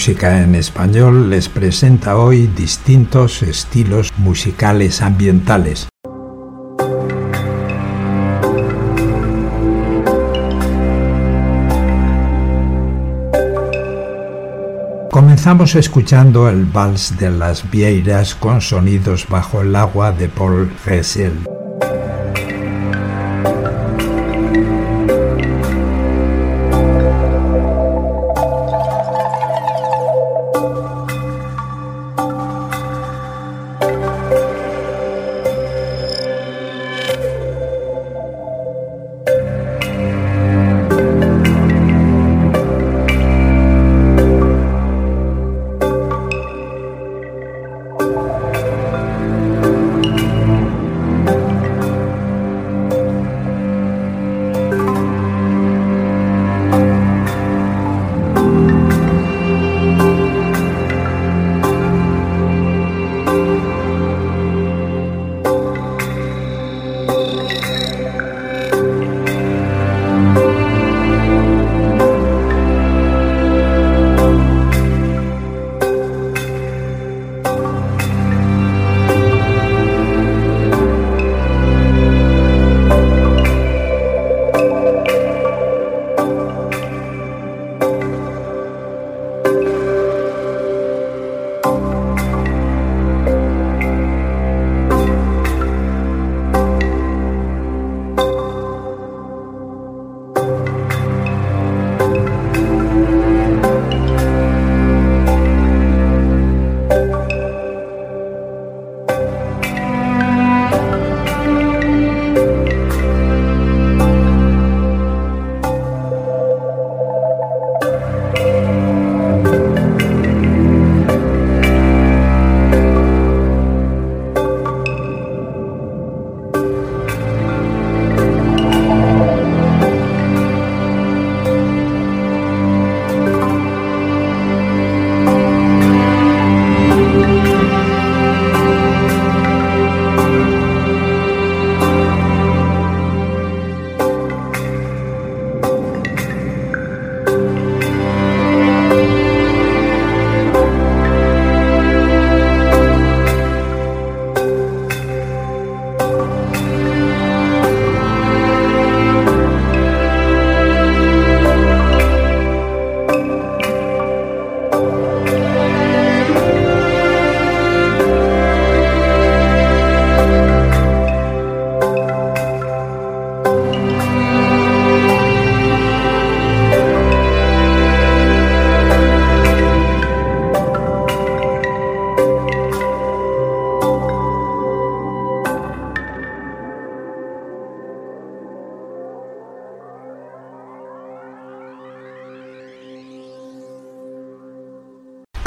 Música en Español les presenta hoy distintos estilos musicales ambientales. Comenzamos escuchando el vals de las vieiras con sonidos bajo el agua de Paul Gessel.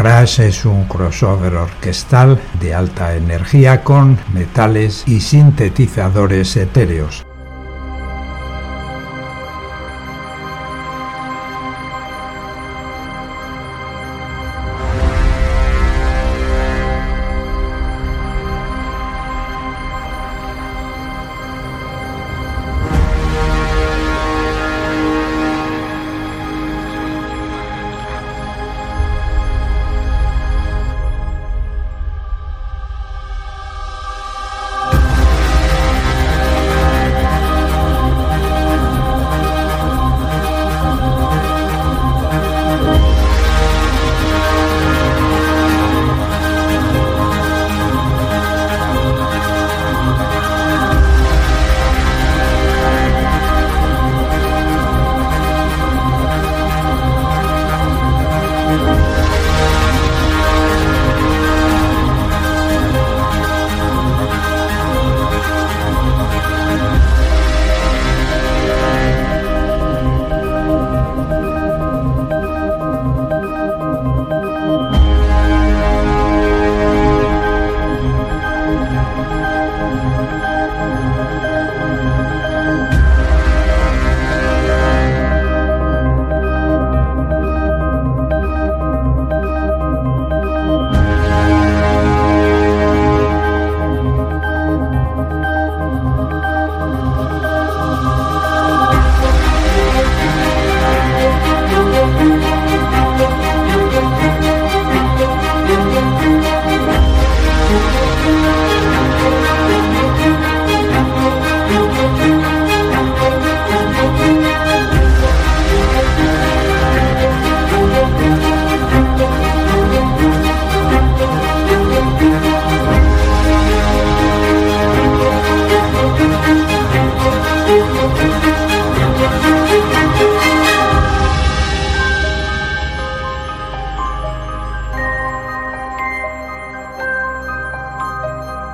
Crash es un crossover orquestal de alta energía con metales y sintetizadores etéreos.